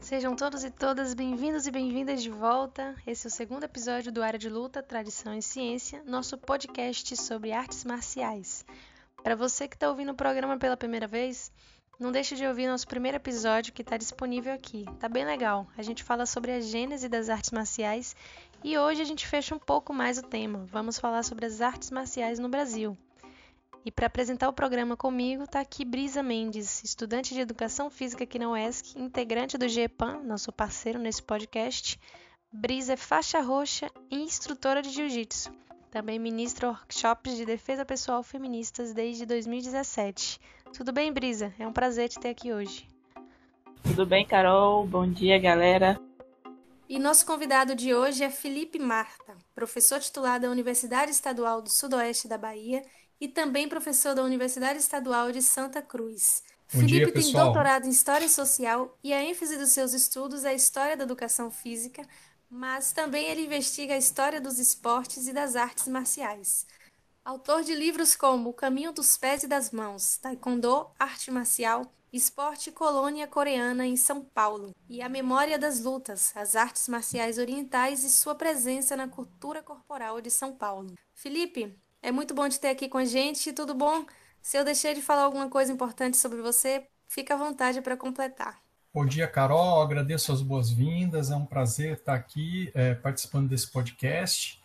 Sejam todos e todas bem-vindos e bem-vindas de volta. Esse é o segundo episódio do Área de Luta, Tradição e Ciência, nosso podcast sobre artes marciais. Para você que está ouvindo o programa pela primeira vez, não deixe de ouvir nosso primeiro episódio que está disponível aqui. Tá bem legal. A gente fala sobre a gênese das artes marciais e hoje a gente fecha um pouco mais o tema. Vamos falar sobre as artes marciais no Brasil. E para apresentar o programa comigo está aqui Brisa Mendes, estudante de Educação Física aqui na UESC, integrante do GEPAN, nosso parceiro nesse podcast. Brisa é faixa roxa e instrutora de Jiu-Jitsu. Também ministra workshops de defesa pessoal feministas desde 2017. Tudo bem, Brisa? É um prazer te ter aqui hoje. Tudo bem, Carol? Bom dia, galera. E nosso convidado de hoje é Felipe Marta, professor titular da Universidade Estadual do Sudoeste da Bahia e também professor da Universidade Estadual de Santa Cruz. Bom Felipe dia, tem doutorado em História Social e a ênfase dos seus estudos é a História da Educação Física, mas também ele investiga a história dos esportes e das artes marciais. Autor de livros como O Caminho dos Pés e das Mãos, Taekwondo, Arte Marcial, Esporte Colônia Coreana em São Paulo e A Memória das Lutas, as Artes Marciais Orientais e sua presença na cultura corporal de São Paulo. Felipe, é muito bom te ter aqui com a gente. Tudo bom? Se eu deixei de falar alguma coisa importante sobre você, fica à vontade para completar. Bom dia, Carol. Agradeço as boas-vindas. É um prazer estar aqui é, participando desse podcast.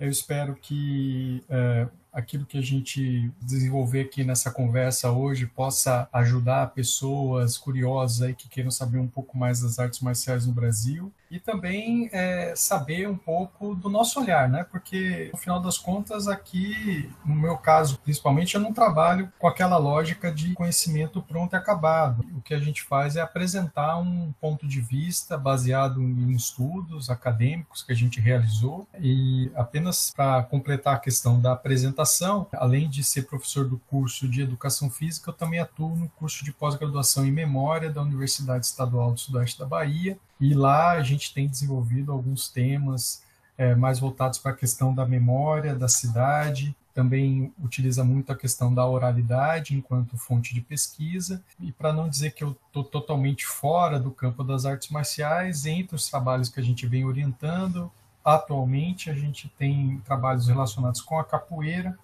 Eu espero que é, aquilo que a gente desenvolver aqui nessa conversa hoje possa ajudar pessoas curiosas aí que queiram saber um pouco mais das artes marciais no Brasil e também é, saber um pouco do nosso olhar, né? Porque no final das contas aqui, no meu caso principalmente, eu não trabalho com aquela lógica de conhecimento pronto e acabado. O que a gente faz é apresentar um ponto de vista baseado em estudos acadêmicos que a gente realizou e apenas para completar a questão da apresentação, além de ser professor do curso de Educação Física, eu também atuo no curso de pós-graduação em Memória da Universidade Estadual do Sudoeste da Bahia e lá a gente tem desenvolvido alguns temas é, mais voltados para a questão da memória, da cidade, também utiliza muito a questão da oralidade enquanto fonte de pesquisa. E para não dizer que eu estou totalmente fora do campo das artes marciais, entre os trabalhos que a gente vem orientando, atualmente a gente tem trabalhos relacionados com a capoeira,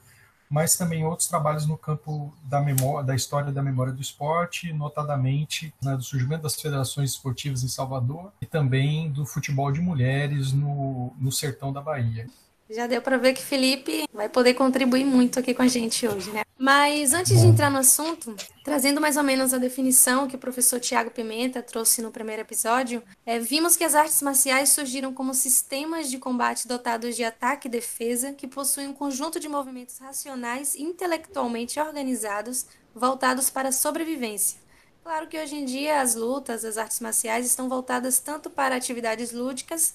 mas também outros trabalhos no campo da memória, da história da memória do esporte, notadamente né, do surgimento das federações esportivas em Salvador e também do futebol de mulheres no, no sertão da Bahia. Já deu para ver que Felipe vai poder contribuir muito aqui com a gente hoje, né? Mas antes de entrar no assunto, trazendo mais ou menos a definição que o professor Tiago Pimenta trouxe no primeiro episódio, é, vimos que as artes marciais surgiram como sistemas de combate dotados de ataque e defesa que possuem um conjunto de movimentos racionais e intelectualmente organizados voltados para a sobrevivência. Claro que hoje em dia as lutas, as artes marciais estão voltadas tanto para atividades lúdicas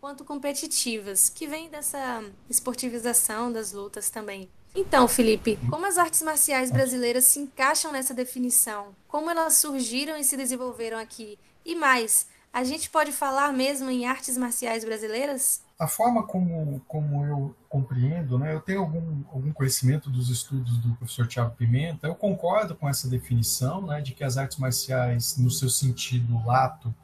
quanto competitivas, que vem dessa esportivização das lutas também. Então, Felipe, como as artes marciais brasileiras se encaixam nessa definição? Como elas surgiram e se desenvolveram aqui? E mais, a gente pode falar mesmo em artes marciais brasileiras? A forma como, como eu compreendo, né, eu tenho algum, algum conhecimento dos estudos do professor Tiago Pimenta, eu concordo com essa definição né, de que as artes marciais, no seu sentido lato,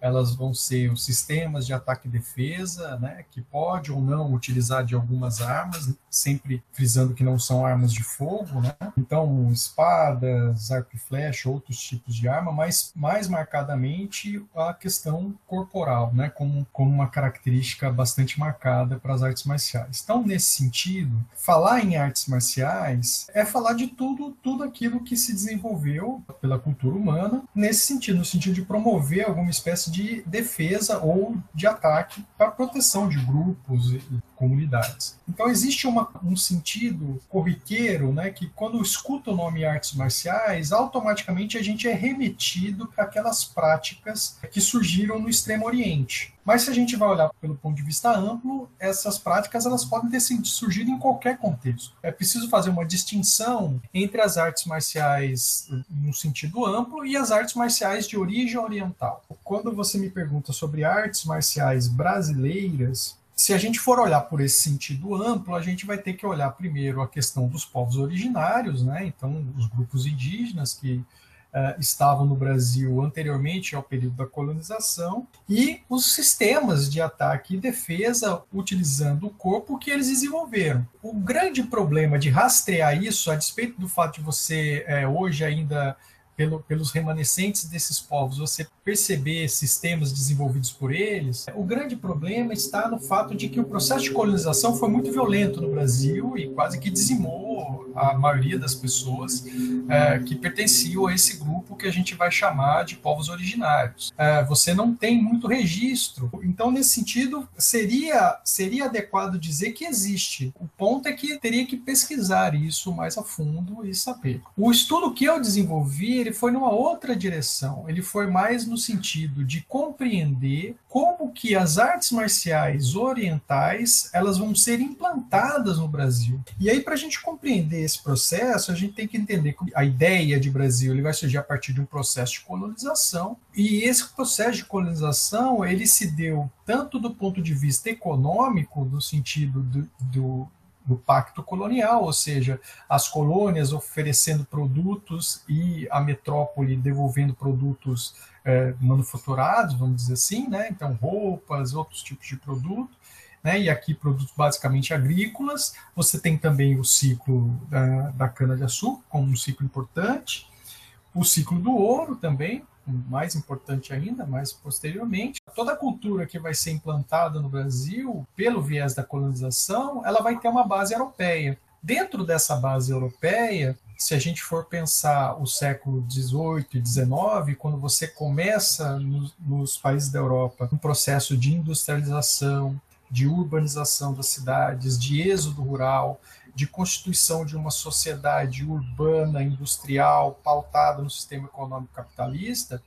elas vão ser os sistemas de ataque e defesa, né, que pode ou não utilizar de algumas armas, sempre frisando que não são armas de fogo, né? Então, espadas, arco e flecha, outros tipos de arma, mas mais marcadamente a questão corporal, né, como, como uma característica bastante marcada para as artes marciais. Então, nesse sentido, falar em artes marciais é falar de tudo, tudo aquilo que se desenvolveu pela cultura humana, nesse sentido, no sentido de promover alguma espécie de defesa ou de ataque para proteção de grupos comunidades. Então existe uma, um sentido corriqueiro, né, que quando escuta o nome artes marciais, automaticamente a gente é remetido para aquelas práticas que surgiram no Extremo Oriente. Mas se a gente vai olhar pelo ponto de vista amplo, essas práticas elas podem ter surgido em qualquer contexto. É preciso fazer uma distinção entre as artes marciais no sentido amplo e as artes marciais de origem oriental. Quando você me pergunta sobre artes marciais brasileiras, se a gente for olhar por esse sentido amplo, a gente vai ter que olhar primeiro a questão dos povos originários, né? Então, os grupos indígenas que uh, estavam no Brasil anteriormente ao período da colonização, e os sistemas de ataque e defesa utilizando o corpo que eles desenvolveram. O grande problema de rastrear isso, a despeito do fato de você é, hoje ainda pelo, pelos remanescentes desses povos, você perceber sistemas desenvolvidos por eles, o grande problema está no fato de que o processo de colonização foi muito violento no Brasil e quase que dizimou a maioria das pessoas é, que pertenciam a esse grupo que a gente vai chamar de povos originários. É, você não tem muito registro, então nesse sentido seria seria adequado dizer que existe. O ponto é que teria que pesquisar isso mais a fundo e saber. O estudo que eu desenvolvi ele foi numa outra direção. Ele foi mais no sentido de compreender como que as artes marciais orientais elas vão ser implantadas no Brasil. E aí para a gente compreender esse processo, a gente tem que entender que a ideia de Brasil ele vai surgir a partir de um processo de colonização. E esse processo de colonização ele se deu tanto do ponto de vista econômico, no sentido do, do do pacto colonial, ou seja, as colônias oferecendo produtos e a metrópole devolvendo produtos é, manufaturados, vamos dizer assim, né? então roupas, outros tipos de produto, né? e aqui produtos basicamente agrícolas. Você tem também o ciclo da, da cana-de-açúcar como um ciclo importante, o ciclo do ouro também, mais importante ainda, mais posteriormente, toda a cultura que vai ser implantada no Brasil pelo viés da colonização, ela vai ter uma base europeia. Dentro dessa base europeia, se a gente for pensar o século XVIII e XIX, quando você começa no, nos países da Europa um processo de industrialização, de urbanização das cidades, de êxodo rural, de constituição de uma sociedade urbana, industrial, pautada no sistema econômico capitalista,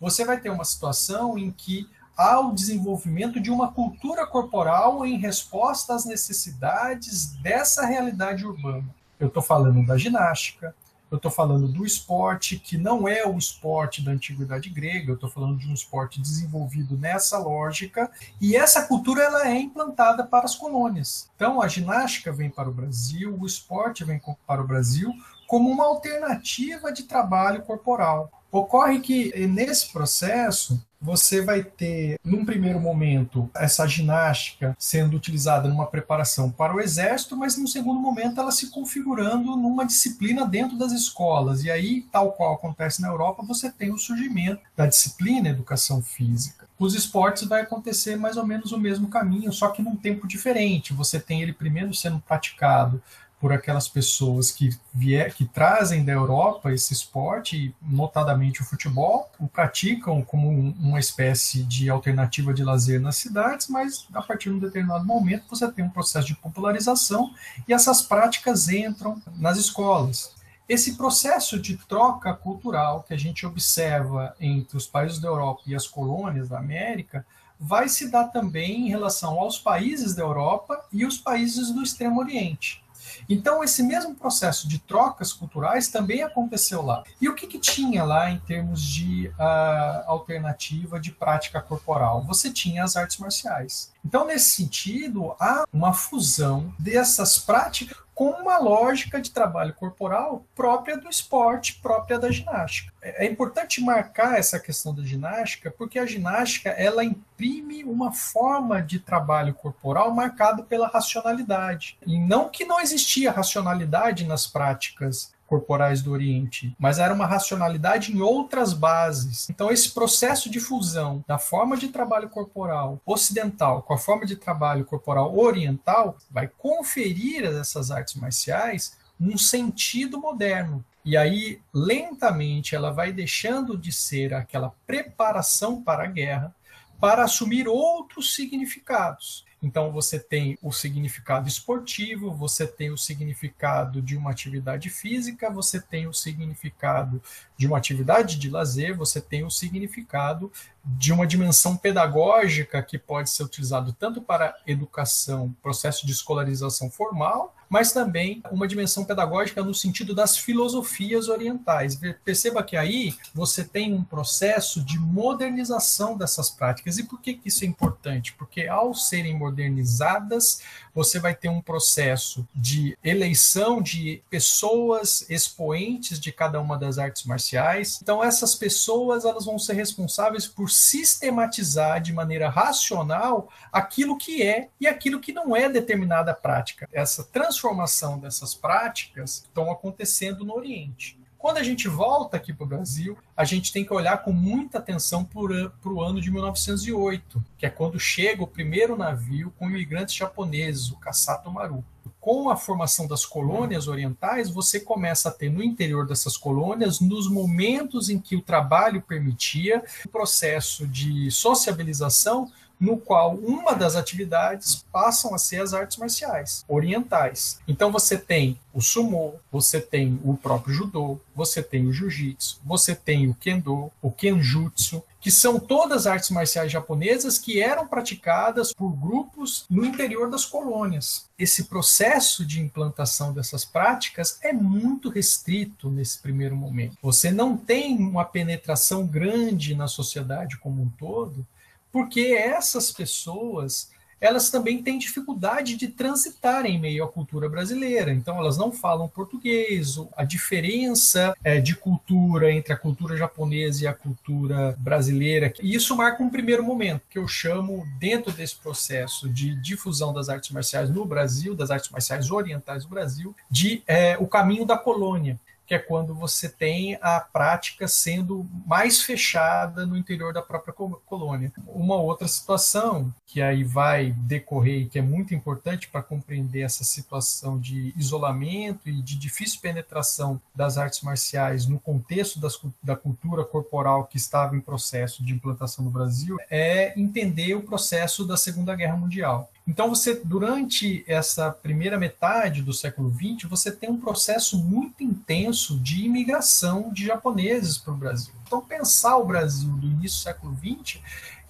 você vai ter uma situação em que há o desenvolvimento de uma cultura corporal em resposta às necessidades dessa realidade urbana. Eu estou falando da ginástica, eu estou falando do esporte que não é o esporte da antiguidade grega, eu estou falando de um esporte desenvolvido nessa lógica, e essa cultura ela é implantada para as colônias. Então a ginástica vem para o Brasil, o esporte vem para o Brasil como uma alternativa de trabalho corporal. Ocorre que nesse processo você vai ter, num primeiro momento, essa ginástica sendo utilizada numa preparação para o exército, mas num segundo momento ela se configurando numa disciplina dentro das escolas. E aí, tal qual acontece na Europa, você tem o surgimento da disciplina educação física. Os esportes vai acontecer mais ou menos o mesmo caminho, só que num tempo diferente. Você tem ele primeiro sendo praticado por aquelas pessoas que, vier, que trazem da Europa esse esporte, notadamente o futebol, o praticam como uma espécie de alternativa de lazer nas cidades, mas a partir de um determinado momento você tem um processo de popularização e essas práticas entram nas escolas. Esse processo de troca cultural que a gente observa entre os países da Europa e as colônias da América vai se dar também em relação aos países da Europa e os países do Extremo Oriente. Então, esse mesmo processo de trocas culturais também aconteceu lá. E o que, que tinha lá em termos de uh, alternativa de prática corporal? Você tinha as artes marciais. Então, nesse sentido, há uma fusão dessas práticas com uma lógica de trabalho corporal própria do esporte, própria da ginástica. É, é importante marcar essa questão da ginástica, porque a ginástica ela imprime uma forma de trabalho corporal marcado pela racionalidade. E não que não existia racionalidade nas práticas corporais do Oriente, mas era uma racionalidade em outras bases. Então, esse processo de fusão da forma de trabalho corporal ocidental com a forma de trabalho corporal oriental vai conferir a essas artes marciais um sentido moderno. E aí, lentamente, ela vai deixando de ser aquela preparação para a guerra para assumir outros significados. Então você tem o significado esportivo, você tem o significado de uma atividade física, você tem o significado de uma atividade de lazer, você tem o significado de uma dimensão pedagógica que pode ser utilizado tanto para educação, processo de escolarização formal, mas também uma dimensão pedagógica no sentido das filosofias orientais. Perceba que aí você tem um processo de modernização dessas práticas. E por que, isso é importante? Porque ao serem modernizadas, você vai ter um processo de eleição de pessoas expoentes de cada uma das artes marciais. Então essas pessoas elas vão ser responsáveis por sistematizar de maneira racional aquilo que é e aquilo que não é determinada prática. Essa transformação dessas práticas estão acontecendo no Oriente. Quando a gente volta aqui para o Brasil, a gente tem que olhar com muita atenção para o ano de 1908, que é quando chega o primeiro navio com imigrantes japoneses, o Kasato Maru. Com a formação das colônias orientais, você começa a ter no interior dessas colônias, nos momentos em que o trabalho permitia, o processo de sociabilização no qual uma das atividades passam a ser as artes marciais orientais. Então você tem o sumo, você tem o próprio judô, você tem o jiu-jitsu, você tem o kendo, o kenjutsu, que são todas artes marciais japonesas que eram praticadas por grupos no interior das colônias. Esse processo de implantação dessas práticas é muito restrito nesse primeiro momento. Você não tem uma penetração grande na sociedade como um todo, porque essas pessoas elas também têm dificuldade de transitar em meio à cultura brasileira. Então, elas não falam português. A diferença é, de cultura entre a cultura japonesa e a cultura brasileira. E isso marca um primeiro momento, que eu chamo, dentro desse processo de difusão das artes marciais no Brasil, das artes marciais orientais no Brasil, de é, o caminho da colônia que é quando você tem a prática sendo mais fechada no interior da própria colônia. Uma outra situação que aí vai decorrer e que é muito importante para compreender essa situação de isolamento e de difícil penetração das artes marciais no contexto das, da cultura corporal que estava em processo de implantação no Brasil é entender o processo da Segunda Guerra Mundial. Então, você, durante essa primeira metade do século XX, você tem um processo muito intenso de imigração de japoneses para o Brasil. Então, pensar o Brasil do início do século XX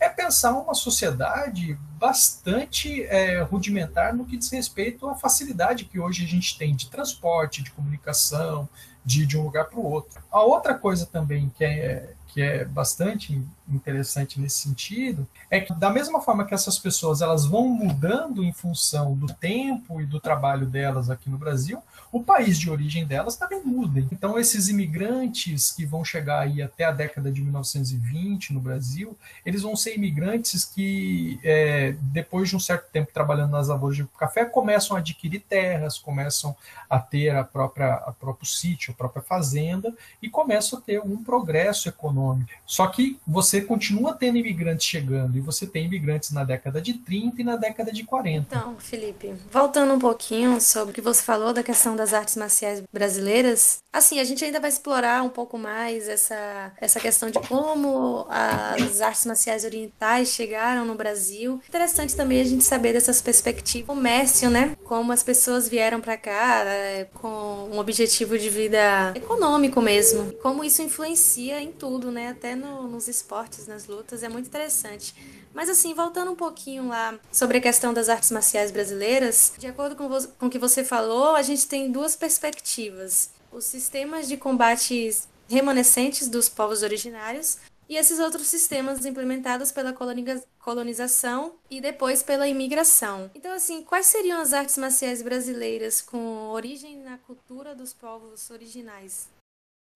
é pensar uma sociedade bastante é, rudimentar no que diz respeito à facilidade que hoje a gente tem de transporte, de comunicação, de, de um lugar para o outro. A outra coisa também que é, que é bastante interessante nesse sentido é que da mesma forma que essas pessoas elas vão mudando em função do tempo e do trabalho delas aqui no Brasil, o país de origem delas também muda. Então esses imigrantes que vão chegar aí até a década de 1920 no Brasil, eles vão ser imigrantes que é, depois de um certo tempo trabalhando nas lavouras de café começam a adquirir terras, começam a ter a própria a próprio sítio, a própria fazenda e começam a ter um progresso econômico. Só que você você continua tendo imigrantes chegando e você tem imigrantes na década de 30 e na década de 40. Então, Felipe, voltando um pouquinho sobre o que você falou da questão das artes marciais brasileiras, assim, a gente ainda vai explorar um pouco mais essa, essa questão de como as artes marciais orientais chegaram no Brasil. Interessante também a gente saber dessas perspectivas. Comércio, né? Como as pessoas vieram para cá é, com um objetivo de vida econômico mesmo. Como isso influencia em tudo, né? Até no, nos esportes fortes nas lutas, é muito interessante. Mas assim, voltando um pouquinho lá sobre a questão das artes marciais brasileiras, de acordo com, com o que você falou, a gente tem duas perspectivas. Os sistemas de combate remanescentes dos povos originários e esses outros sistemas implementados pela colonização e depois pela imigração. Então, assim, quais seriam as artes marciais brasileiras com origem na cultura dos povos originais?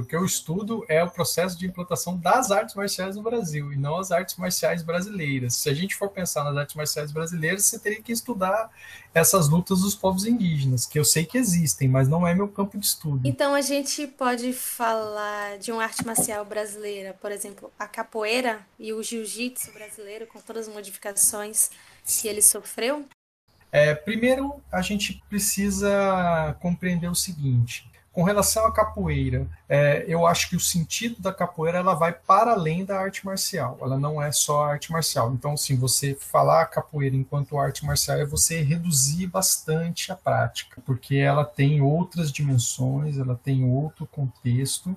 O que eu estudo é o processo de implantação das artes marciais no Brasil e não as artes marciais brasileiras. Se a gente for pensar nas artes marciais brasileiras, você teria que estudar essas lutas dos povos indígenas, que eu sei que existem, mas não é meu campo de estudo. Então a gente pode falar de uma arte marcial brasileira, por exemplo, a capoeira e o jiu-jitsu brasileiro, com todas as modificações que ele sofreu? É, primeiro, a gente precisa compreender o seguinte: Com relação à capoeira, é, eu acho que o sentido da capoeira ela vai para além da arte marcial. Ela não é só arte marcial. Então, sim, você falar capoeira enquanto arte marcial é você reduzir bastante a prática, porque ela tem outras dimensões, ela tem outro contexto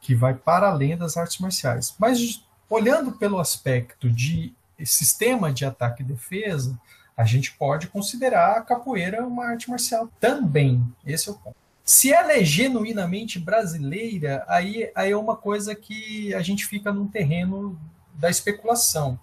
que vai para além das artes marciais. Mas olhando pelo aspecto de sistema de ataque e defesa, a gente pode considerar a capoeira uma arte marcial também. Esse é o ponto. Se ela é genuinamente brasileira, aí, aí é uma coisa que a gente fica num terreno da especulação,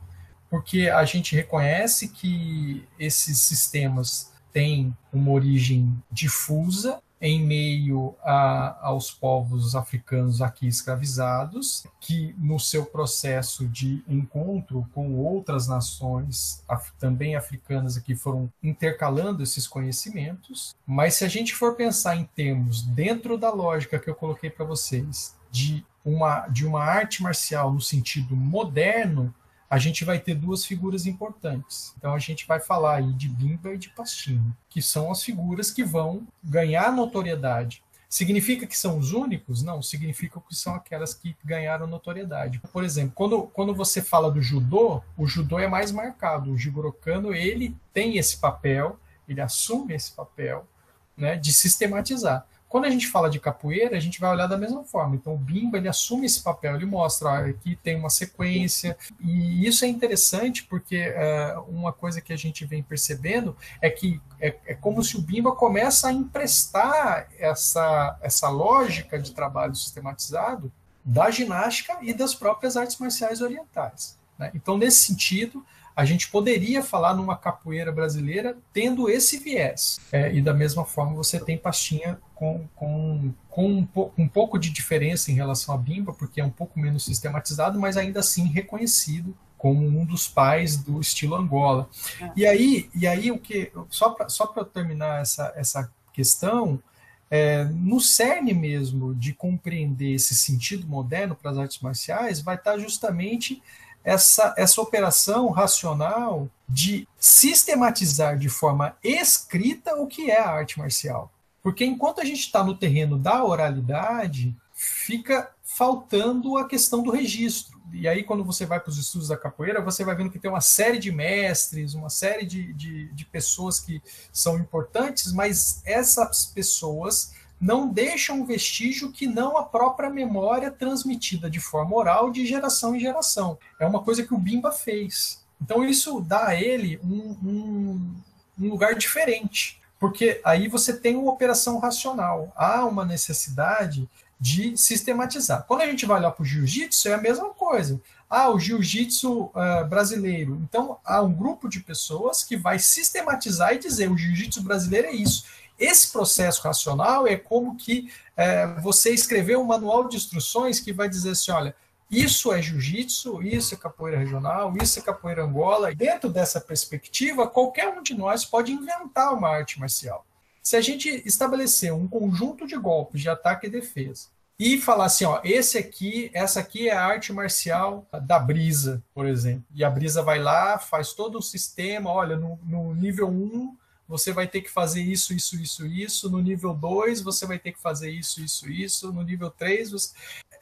porque a gente reconhece que esses sistemas têm uma origem difusa, em meio a, aos povos africanos aqui escravizados, que no seu processo de encontro com outras nações af, também africanas aqui foram intercalando esses conhecimentos. Mas se a gente for pensar em termos dentro da lógica que eu coloquei para vocês de uma de uma arte marcial no sentido moderno, a gente vai ter duas figuras importantes. Então a gente vai falar aí de Bimba e de Pastinho, que são as figuras que vão ganhar notoriedade. Significa que são os únicos? Não, significa que são aquelas que ganharam notoriedade. Por exemplo, quando, quando você fala do judô, o judô é mais marcado. O Jigoro Kano, ele tem esse papel, ele assume esse papel né, de sistematizar. Quando a gente fala de capoeira, a gente vai olhar da mesma forma. Então, o Bimba ele assume esse papel, ele mostra ah, aqui tem uma sequência, e isso é interessante porque é, uma coisa que a gente vem percebendo é que é, é, como se o Bimba começa a emprestar essa, essa lógica de trabalho sistematizado da ginástica e das próprias artes marciais orientais. Né? Então, nesse sentido, a gente poderia falar numa capoeira brasileira tendo esse viés. É, e da mesma forma você tem pastinha com, com, com um, po um, pouco de diferença em relação à bimba, porque é um pouco menos sistematizado, mas ainda assim reconhecido como um dos pais do estilo Angola. É. E aí, e aí o que só para só terminar essa, essa questão, é, no cerne mesmo de compreender esse sentido moderno para as artes marciais, vai estar justamente essa, essa operação racional de sistematizar de forma escrita o que é a arte marcial. Porque enquanto a gente está no terreno da oralidade, fica faltando a questão do registro. E aí, quando você vai para os estudos da capoeira, você vai vendo que tem uma série de mestres, uma série de, de, de pessoas que são importantes, mas essas pessoas não deixa um vestígio que não a própria memória transmitida de forma oral de geração em geração. É uma coisa que o Bimba fez. Então isso dá a ele um, um, um lugar diferente, porque aí você tem uma operação racional. Há uma necessidade de sistematizar. Quando a gente vai olhar para o jiu-jitsu, é a mesma coisa. Ah, o jiu-jitsu uh, brasileiro. Então, há um grupo de pessoas que vai sistematizar e dizer o jiu-jitsu brasileiro é isso. Esse processo racional é como que é, você escrever um manual de instruções que vai dizer assim, olha, isso é jiu-jitsu, isso é capoeira regional, isso é capoeira angola. Dentro dessa perspectiva, qualquer um de nós pode inventar uma arte marcial. Se a gente estabelecer um conjunto de golpes de ataque e defesa e falar assim, ó, esse aqui, essa aqui é a arte marcial da brisa, por exemplo. E a brisa vai lá, faz todo o sistema, olha, no, no nível 1 você vai ter que fazer isso, isso, isso, isso. No nível 2, você vai ter que fazer isso, isso, isso. No nível 3, você...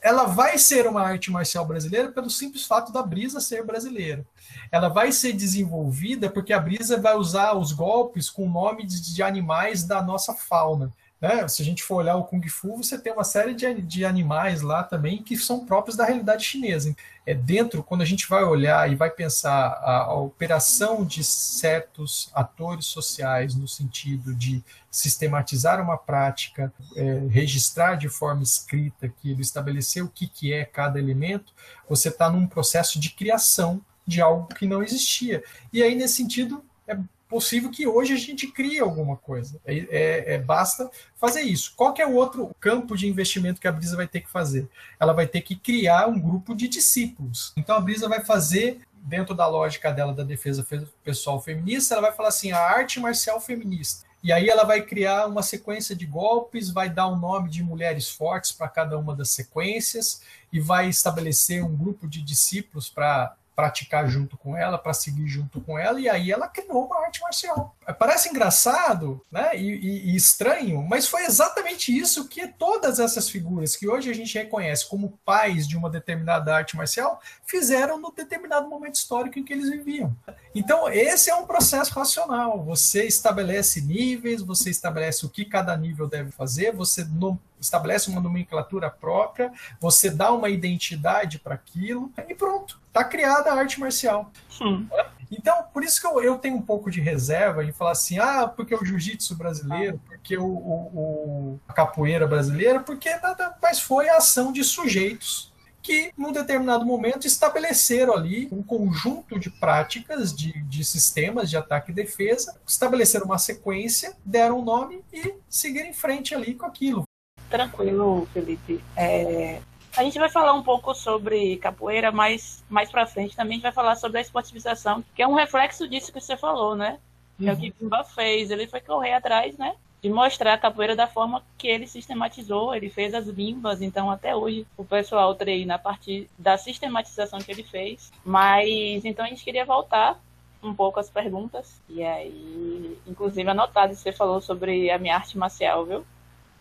ela vai ser uma arte marcial brasileira pelo simples fato da brisa ser brasileira. Ela vai ser desenvolvida porque a brisa vai usar os golpes com nomes de animais da nossa fauna. Né? Se a gente for olhar o Kung Fu, você tem uma série de, de animais lá também que são próprios da realidade chinesa. É dentro, quando a gente vai olhar e vai pensar a, a operação de certos atores sociais no sentido de sistematizar uma prática, é, registrar de forma escrita aquilo, estabelecer o que, que é cada elemento, você está num processo de criação de algo que não existia. E aí, nesse sentido, é possível que hoje a gente crie alguma coisa. É, é, é, basta fazer isso. Qual é o outro campo de investimento que a Brisa vai ter que fazer? Ela vai ter que criar um grupo de discípulos. Então a Brisa vai fazer, dentro da lógica dela da defesa pessoal feminista, ela vai falar assim: a arte marcial feminista. E aí ela vai criar uma sequência de golpes, vai dar o um nome de mulheres fortes para cada uma das sequências e vai estabelecer um grupo de discípulos para praticar junto com ela, para seguir junto com ela, e aí ela criou uma arte marcial. Parece engraçado né, e, e, e estranho, mas foi exatamente isso que todas essas figuras que hoje a gente reconhece como pais de uma determinada arte marcial fizeram no determinado momento histórico em que eles viviam. Então, esse é um processo racional. Você estabelece níveis, você estabelece o que cada nível deve fazer, você estabelece uma nomenclatura própria, você dá uma identidade para aquilo e pronto, está criada a arte marcial. Sim. Então, por isso que eu, eu, tenho um pouco de reserva em falar assim, ah, porque o jiu-jitsu brasileiro, porque o, o, a capoeira brasileira, porque nada mais foi a ação de sujeitos que, num determinado momento, estabeleceram ali um conjunto de práticas, de, de sistemas de ataque e defesa, estabeleceram uma sequência, deram um nome e seguiram em frente ali com aquilo. Tranquilo, Felipe. É, a gente vai falar um pouco sobre capoeira, mas mais para frente também a gente vai falar sobre a esportivização, que é um reflexo disso que você falou, né? Que uhum. é o que Pimba fez. Ele foi correr atrás, né? De mostrar a capoeira da forma que ele sistematizou, ele fez as limbas, então até hoje o pessoal treina a partir da sistematização que ele fez. Mas então a gente queria voltar um pouco as perguntas. E aí, inclusive anotado, você falou sobre a minha arte marcial, viu?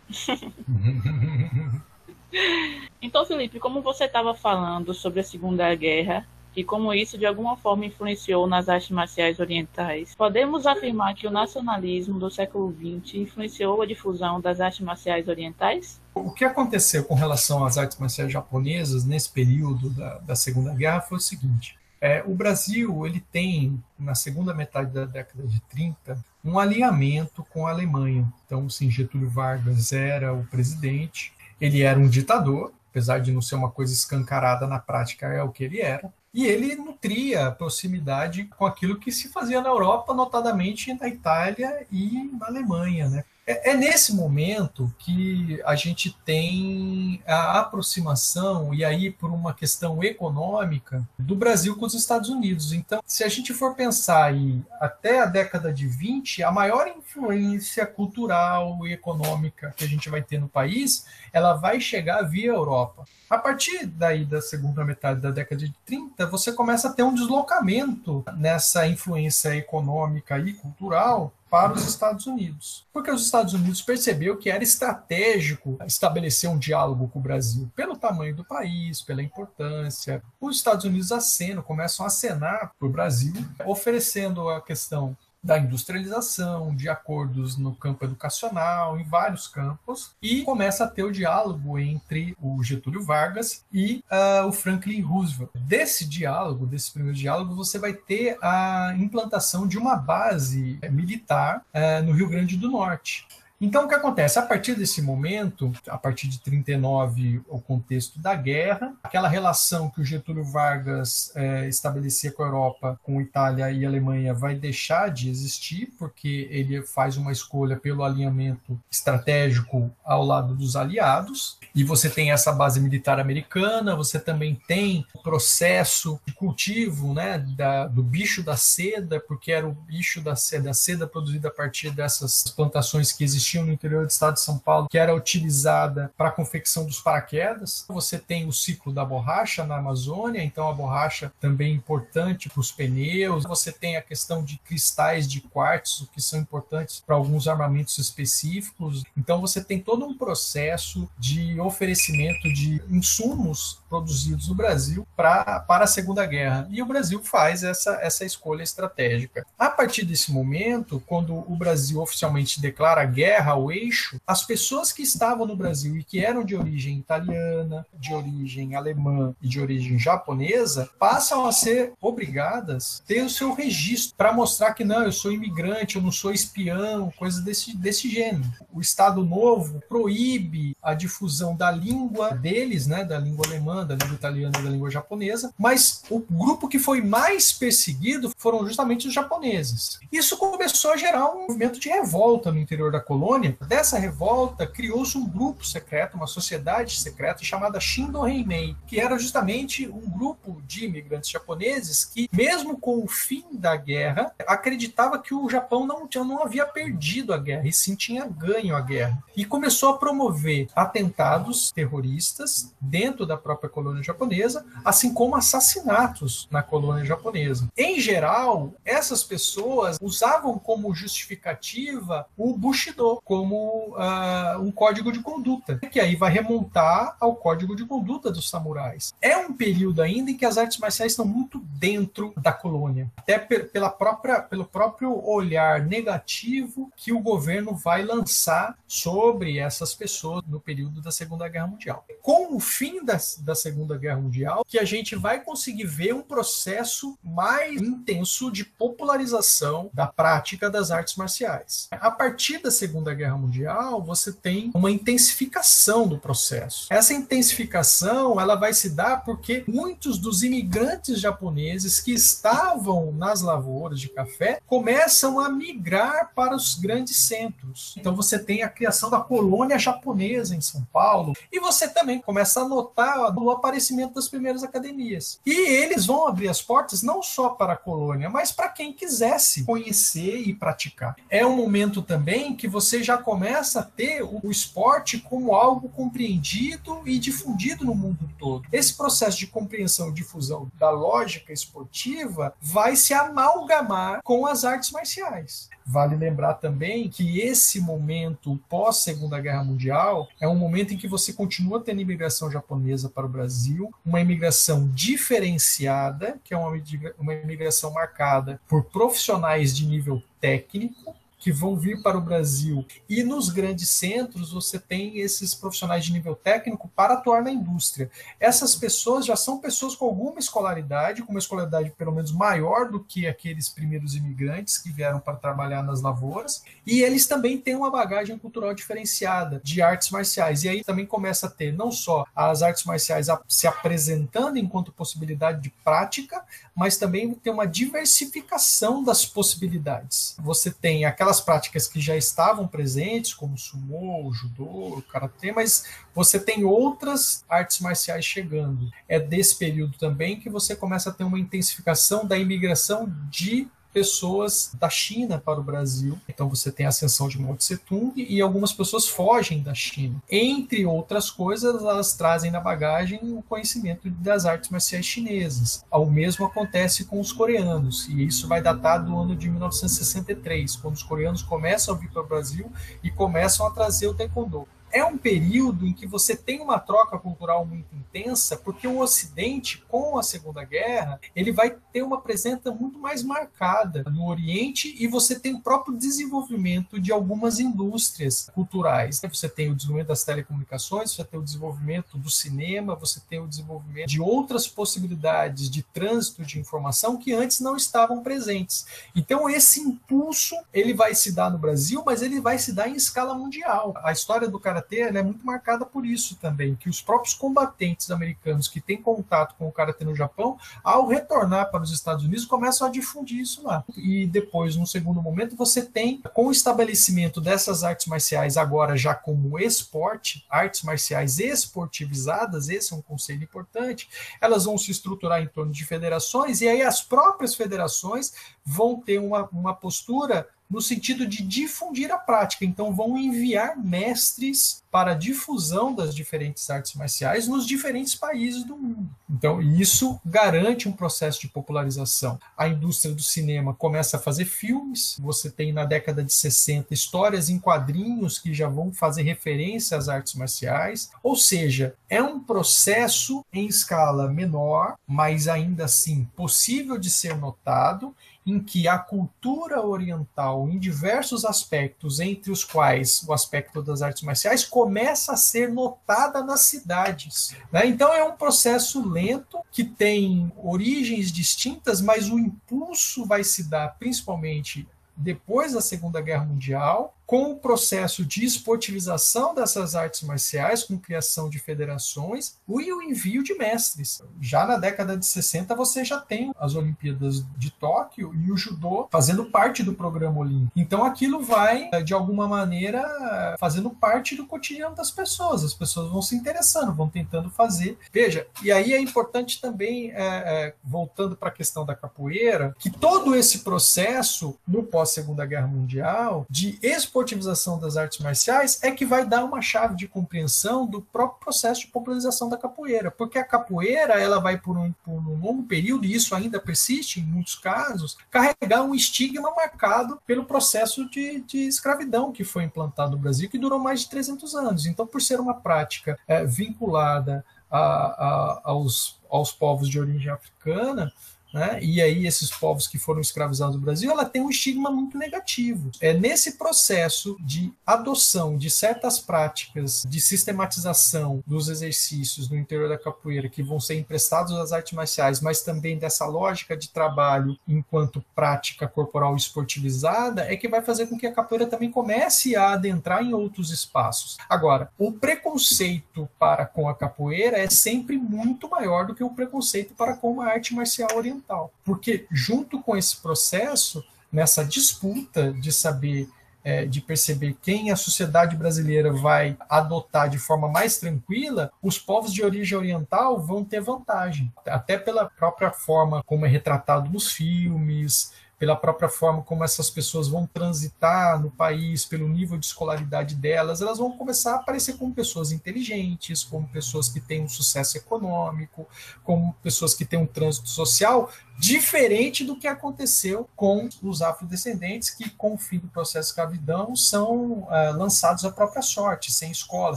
então, Felipe, como você estava falando sobre a Segunda Guerra e como isso de alguma forma influenciou nas artes marciais orientais, podemos afirmar que o nacionalismo do século XX influenciou a difusão das artes marciais orientais? O que aconteceu com relação às artes marciais japonesas nesse período da, da Segunda Guerra foi o seguinte: é, o Brasil ele tem, na segunda metade da década de 30, um alinhamento com a Alemanha. Então, sim, Getúlio Vargas era o presidente, ele era um ditador, apesar de não ser uma coisa escancarada na prática, é o que ele era. E ele nutria proximidade com aquilo que se fazia na Europa, notadamente na Itália e na Alemanha. Né? É, é, nesse momento que a gente tem a aproximação, e aí por uma questão econômica, do Brasil com os Estados Unidos. Então, se a gente for pensar aí, até a década de 20, a maior influência cultural e econômica que a gente vai ter no país, ela vai chegar via Europa. A partir daí da segunda metade da década de 30, você começa a ter um deslocamento nessa influência econômica e cultural para os Estados Unidos. Porque os Estados Unidos percebeu que era estratégico estabelecer um diálogo com o Brasil, pelo tamanho do país, pela importância. Os Estados Unidos acenam, começam a acenar para o Brasil, oferecendo a questão da industrialização, de acordos no campo educacional, em vários campos, e começa a ter o diálogo entre o Getúlio Vargas e uh, o Franklin Roosevelt. Desse diálogo, desse primeiro diálogo, você vai ter a implantação de uma base militar uh, no Rio Grande do Norte. Então, o que acontece? A partir desse momento, a partir de 39, o contexto da guerra, aquela relação que o Getúlio Vargas é, estabelecia com a Europa, com Itália e Alemanha, vai deixar de existir, porque ele faz uma escolha pelo alinhamento estratégico ao lado dos aliados. E você tem essa base militar americana, você também tem o processo de cultivo né, da, do bicho da seda, porque era o bicho da seda, a seda produzida a partir dessas plantações que existiam existiam no interior do estado de São Paulo, que era utilizada para a confecção dos paraquedas. Você tem o ciclo da borracha na Amazônia, então a borracha também é importante para os pneus. Você tem a questão de cristais de quartzo, que são importantes para alguns armamentos específicos. Então você tem todo um processo de oferecimento de insumos produzidos no Brasil pra, para a Segunda Guerra. E o Brasil faz essa, essa escolha estratégica. A partir desse momento, quando o Brasil oficialmente declara guerra, guerra ao eixo, as pessoas que estavam no Brasil e que eram de origem italiana, de origem alemã e de origem japonesa passam a ser obrigadas a ter o seu registro para mostrar que não, eu sou imigrante, eu não sou espião, coisas desse, desse gênero. O Estado Novo proíbe a difusão da língua deles, né, da língua alemã, da língua italiana da língua japonesa, mas o grupo que foi mais perseguido foram justamente os japoneses. Isso começou a gerar um movimento de revolta no interior da colônia dessa revolta criou-se um grupo secreto, uma sociedade secreta chamada Shindo Heimei, que era justamente um grupo de imigrantes japoneses que, mesmo com o fim da guerra, acreditava que o Japão não, não havia perdido a guerra, e sim tinha ganho a guerra. E começou a promover atentados terroristas dentro da própria colônia japonesa, assim como assassinatos na colônia japonesa. Em geral, essas pessoas usavam como justificativa o Bushido como uh, um código de conduta, que aí vai remontar ao código de conduta dos samurais. É um período ainda em que as artes marciais estão muito dentro da colônia, até pela própria, pelo próprio olhar negativo que o governo vai lançar sobre essas pessoas no período da Segunda Guerra Mundial. Com o fim da, da Segunda Guerra Mundial, que a gente vai conseguir ver um processo mais intenso de popularização da prática das artes marciais. A partir da Segunda Guerra Mundial, você tem uma intensificação do processo. Essa intensificação ela vai se dar porque muitos dos imigrantes japoneses que estavam nas lavouras de café começam a migrar para os grandes centros. Então você tem a criação da colônia japonesa em São Paulo e você também começa a notar o aparecimento das primeiras academias. E eles vão abrir as portas não só para a colônia, mas para quem quisesse conhecer e praticar. É um momento também que você já começa a ter o esporte como algo compreendido e difundido no mundo todo. Esse processo de compreensão e difusão da lógica esportiva vai se amalgamar com as artes marciais. Vale lembrar também que esse momento pós Segunda Guerra Mundial é um momento em que você continua tendo imigração japonesa para o Brasil, uma imigração diferenciada, que é uma, uma imigração marcada por profissionais de nível técnico, que vão vir para o Brasil. E nos grandes centros você tem esses profissionais de nível técnico para atuar na indústria. Essas pessoas já são pessoas com alguma escolaridade, com uma escolaridade pelo menos maior do que aqueles primeiros imigrantes que vieram para trabalhar nas lavouras, e eles também têm uma bagagem cultural diferenciada de artes marciais. E aí também começa a ter não só as artes marciais se apresentando enquanto possibilidade de prática, mas também tem uma diversificação das possibilidades. Você tem aquela aquelas práticas que já estavam presentes, como sumô, judô, karatê, mas você tem outras artes marciais chegando. É desse período também que você começa a ter uma intensificação da imigração de pessoas da China para o Brasil. Então você tem a ascensão de Mao Tse Tung e algumas pessoas fogem da China. Entre outras coisas, elas trazem na bagagem o conhecimento das artes marciais chinesas. O mesmo acontece com os coreanos, e isso vai datar do ano de 1963, quando os coreanos começam a vir para o Brasil e começam a trazer o taekwondo é um período em que você tem uma troca cultural muito intensa, porque o Ocidente, com a Segunda Guerra, ele vai ter uma presença muito mais marcada no Oriente e você tem o próprio desenvolvimento de algumas indústrias culturais. Você tem o desenvolvimento das telecomunicações, você tem o desenvolvimento do cinema, você tem o desenvolvimento de outras possibilidades de trânsito de informação que antes não estavam presentes. Então esse impulso ele vai se dar no Brasil, mas ele vai se dar em escala mundial. A história do cara karatê é muito marcada por isso também, que os próprios combatentes americanos que têm contato com o karatê no Japão, ao retornar para os Estados Unidos, começam a difundir isso lá. E depois, num segundo momento, você tem, com o estabelecimento dessas artes marciais agora já como esporte, artes marciais esportivizadas, esse é um conceito importante, elas vão se estruturar em torno de federações, e aí as próprias federações vão ter uma, uma postura no sentido de difundir a prática. Então, vão enviar mestres para a difusão das diferentes artes marciais nos diferentes países do mundo. Então, isso garante um processo de popularização. A indústria do cinema começa a fazer filmes. Você tem na década de 60 histórias em quadrinhos que já vão fazer referência às artes marciais. Ou seja, é um processo em escala menor, mas ainda assim possível de ser notado em que a cultura oriental, em diversos aspectos, entre os quais o aspecto das artes marciais, começa a ser notada nas cidades. Né? Então é um processo lento que tem origens distintas, mas o impulso vai se dar principalmente depois da Segunda Guerra Mundial, com o processo de esportivização dessas artes marciais, com criação de federações e o envio de mestres. Já na década de 60 você já tem as Olimpíadas de Tóquio e o judô fazendo parte do programa olímpico. Então aquilo vai, de alguma maneira, fazendo parte do cotidiano das pessoas. As pessoas vão se interessando, vão tentando fazer. Veja, e aí é importante também, é, é, voltando para a questão da capoeira, que todo esse processo, no pós-Segunda Guerra Mundial, de esportivização esportivização das artes marciais é que vai dar uma chave de compreensão do próprio processo de popularização da capoeira, porque a capoeira ela vai por um, por um longo período e isso ainda persiste em muitos casos carregar um estigma marcado pelo processo de, de escravidão que foi implantado no Brasil que durou mais de 300 anos. Então, por ser uma prática é, vinculada a, a, aos, aos povos de origem africana, né? e aí esses povos que foram escravizados no Brasil, ela tem um estigma muito negativo. É nesse processo de adoção de certas práticas de sistematização dos exercícios no interior da capoeira que vão ser emprestados às artes marciais, mas também dessa lógica de trabalho enquanto prática corporal esportivizada, é que vai fazer com que a capoeira também comece a adentrar em outros espaços. Agora, o preconceito para com a capoeira é sempre muito maior do que o preconceito para com uma arte marcial oriental ambiental. Porque, junto com esse processo, nessa disputa de saber, é, de perceber quem a sociedade brasileira vai adotar de forma mais tranquila, os povos de origem oriental vão ter vantagem. Até pela própria forma como é retratado nos filmes, pela própria forma como essas pessoas vão transitar no país, pelo nível de escolaridade delas, elas vão começar a aparecer como pessoas inteligentes, como pessoas que têm um sucesso econômico, como pessoas que têm um trânsito social diferente do que aconteceu com os afrodescendentes, que, com o fim do processo de escravidão, são uh, lançados à própria sorte, sem escola,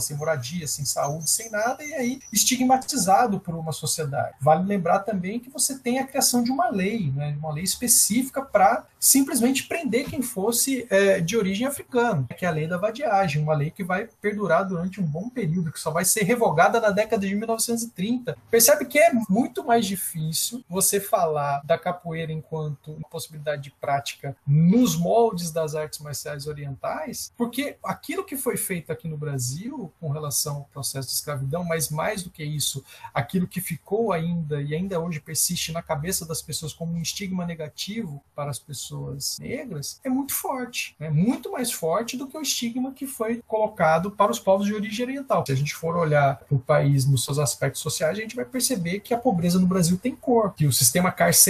sem moradia, sem saúde, sem nada, e aí estigmatizado por uma sociedade. Vale lembrar também que você tem a criação de uma lei, né, uma lei específica para simplesmente prender quem fosse é, de origem africana, que é a lei da vadiagem, uma lei que vai perdurar durante um bom período, que só vai ser revogada na década de 1930. Percebe que é muito mais difícil você falar da capoeira enquanto possibilidade de prática nos moldes das artes marciais orientais, porque aquilo que foi feito aqui no Brasil com relação ao processo de escravidão, mas mais do que isso, aquilo que ficou ainda e ainda hoje persiste na cabeça das pessoas como um estigma negativo para as pessoas pessoas negras é muito forte, é né? muito mais forte do que o estigma que foi colocado para os povos de origem oriental. Se a gente for olhar o país nos seus aspectos sociais, a gente vai perceber que a pobreza no Brasil tem cor, que o sistema carcerário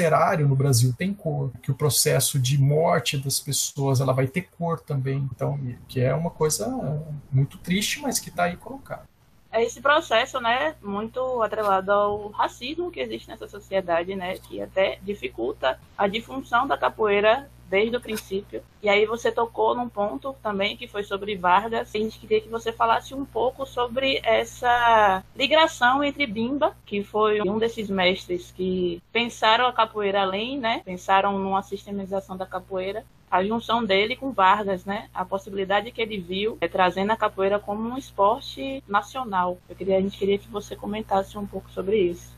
no Brasil tem cor, que o processo de morte das pessoas ela vai ter cor também. Então, que é uma coisa muito triste, mas que está aí colocado é esse processo, né, muito atrelado ao racismo que existe nessa sociedade, né, que até dificulta a difunção da capoeira desde o princípio. E aí você tocou num ponto também que foi sobre Vargas. A gente queria que você falasse um pouco sobre essa ligação entre Bimba, que foi um desses mestres que pensaram a capoeira além, né? Pensaram numa sistemização da capoeira a junção dele com Vargas, né? A possibilidade que ele viu é trazendo a capoeira como um esporte nacional. Eu queria, a gente queria que você comentasse um pouco sobre isso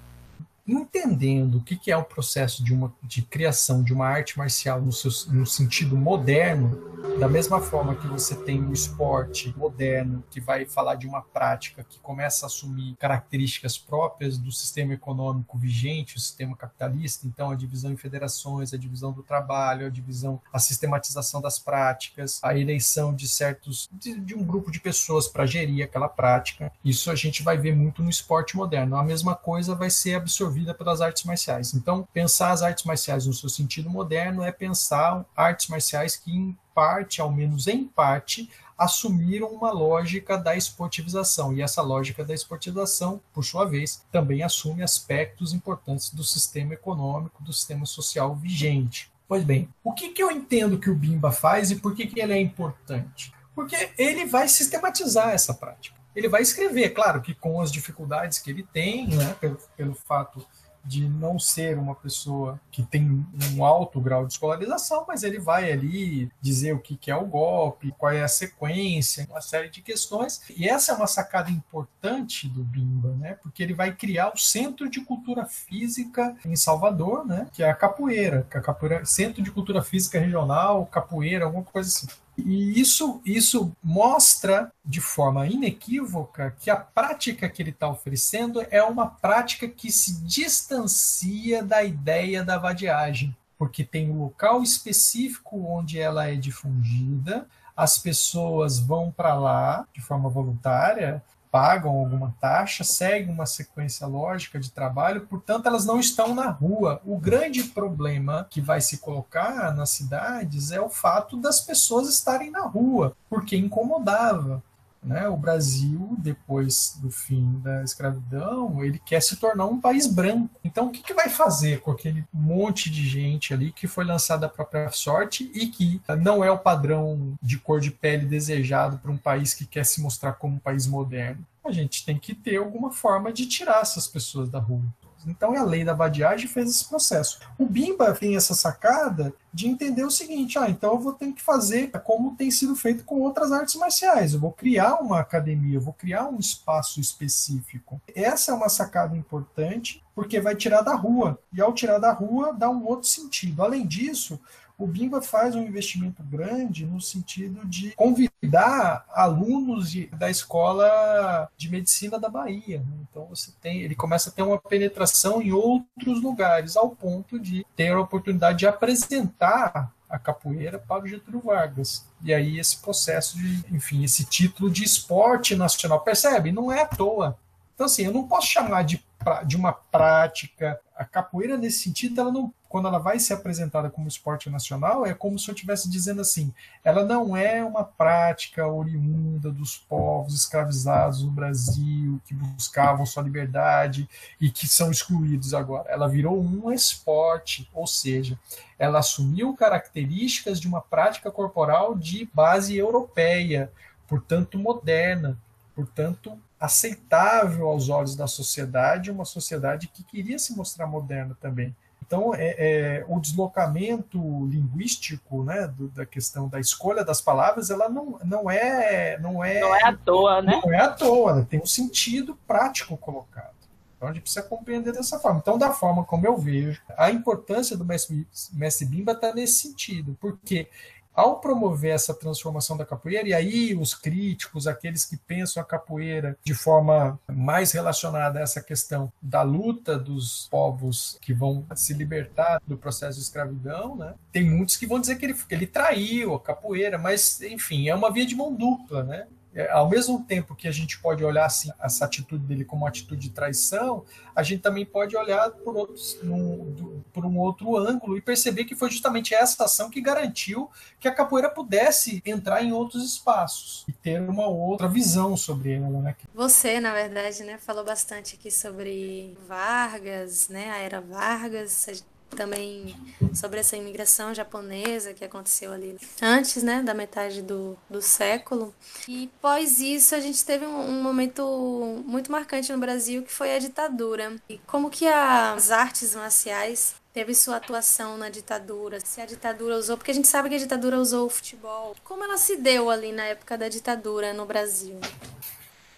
entendendo o que, é o processo de, uma, de criação de uma arte marcial no, seu, no sentido moderno, da mesma forma que você tem o esporte moderno, que vai falar de uma prática que começa a assumir características próprias do sistema econômico vigente, o sistema capitalista, então a divisão em federações, a divisão do trabalho, a divisão, a sistematização das práticas, a eleição de certos, de, de um grupo de pessoas para gerir aquela prática. Isso a gente vai ver muito no esporte moderno. A mesma coisa vai ser absorvida absorvida pelas artes marciais. Então, pensar as artes marciais no seu sentido moderno é pensar artes marciais que, em parte, ao menos em parte, assumiram uma lógica da esportivização. E essa lógica da esportivização, por sua vez, também assume aspectos importantes do sistema econômico, do sistema social vigente. Pois bem, o que, que eu entendo que o Bimba faz e por que, que ele é importante? Porque ele vai sistematizar essa prática ele vai escrever, claro que com as dificuldades que ele tem, né, pelo, pelo fato de não ser uma pessoa que tem um alto grau de escolarização, mas ele vai ali dizer o que é o golpe, qual é a sequência, uma série de questões. E essa é uma sacada importante do Bimba, né? Porque ele vai criar o Centro de Cultura Física em Salvador, né? Que é a capoeira, que é a capoeira, Centro de Cultura Física Regional, capoeira, alguma coisa assim. E isso, isso mostra de forma inequívoca que a prática que ele está oferecendo é uma prática que se distancia da ideia da vadiagem, porque tem um local específico onde ela é difundida, as pessoas vão para lá de forma voluntária pagam alguma taxa, seguem uma sequência lógica de trabalho, portanto, elas não estão na rua. O grande problema que vai se colocar nas cidades é o fato das pessoas estarem na rua, porque incomodava. Né? O Brasil, depois do fim da escravidão, ele quer se tornar um país branco. Então, o que, que vai fazer com aquele monte de gente ali que foi lançada à própria sorte e que não é o padrão de cor de pele desejado para um país que quer se mostrar como um país moderno? A gente tem que ter alguma forma de tirar essas pessoas da rua. Então a lei da vadiagem fez esse processo. O Bimba tem essa sacada de entender o seguinte: ah, então eu vou ter que fazer como tem sido feito com outras artes marciais. Eu vou criar uma academia, eu vou criar um espaço específico. Essa é uma sacada importante porque vai tirar da rua. E ao tirar da rua, dá um outro sentido. Além disso, o Bimba faz um investimento grande no sentido de convidar alunos de, da escola de medicina da Bahia. Né? Então você tem, ele começa a ter uma penetração em outros lugares, ao ponto de ter a oportunidade de apresentar a capoeira para o Getúlio Vargas. E aí esse processo de, enfim, esse título de esporte nacional, percebe? Não é à toa. Então assim, eu não posso chamar de, de uma prática. A capoeira nesse sentido, ela não quando ela vai ser apresentada como esporte nacional, é como se eu estivesse dizendo assim: ela não é uma prática oriunda dos povos escravizados no Brasil, que buscavam sua liberdade e que são excluídos agora. Ela virou um esporte, ou seja, ela assumiu características de uma prática corporal de base europeia, portanto moderna, portanto aceitável aos olhos da sociedade, uma sociedade que queria se mostrar moderna também. Então, é, é, o deslocamento linguístico, né, do, da questão da escolha das palavras, ela não, não é não é não é à toa, né? Não é à toa, ela tem um sentido prático colocado. Então a gente precisa compreender dessa forma. Então, da forma como eu vejo, a importância do mestre, mestre Bimba está nesse sentido, porque ao promover essa transformação da capoeira, e aí os críticos, aqueles que pensam a capoeira de forma mais relacionada a essa questão da luta dos povos que vão se libertar do processo de escravidão, né? tem muitos que vão dizer que ele, que ele traiu a capoeira, mas, enfim, é uma via de mão dupla, né? É, ao mesmo tempo que a gente pode olhar assim, essa atitude dele como uma atitude de traição, a gente também pode olhar por, outros, num, por um outro ângulo e perceber que foi justamente essa ação que garantiu que a capoeira pudesse entrar em outros espaços e ter uma outra visão sobre ela. Né? Você, na verdade, né, falou bastante aqui sobre Vargas, né, a era Vargas também sobre essa imigração japonesa que aconteceu ali antes, né, da metade do, do século. E pós isso a gente teve um, um momento muito marcante no Brasil que foi a ditadura. E como que as artes marciais teve sua atuação na ditadura, se a ditadura usou, porque a gente sabe que a ditadura usou o futebol. Como ela se deu ali na época da ditadura no Brasil?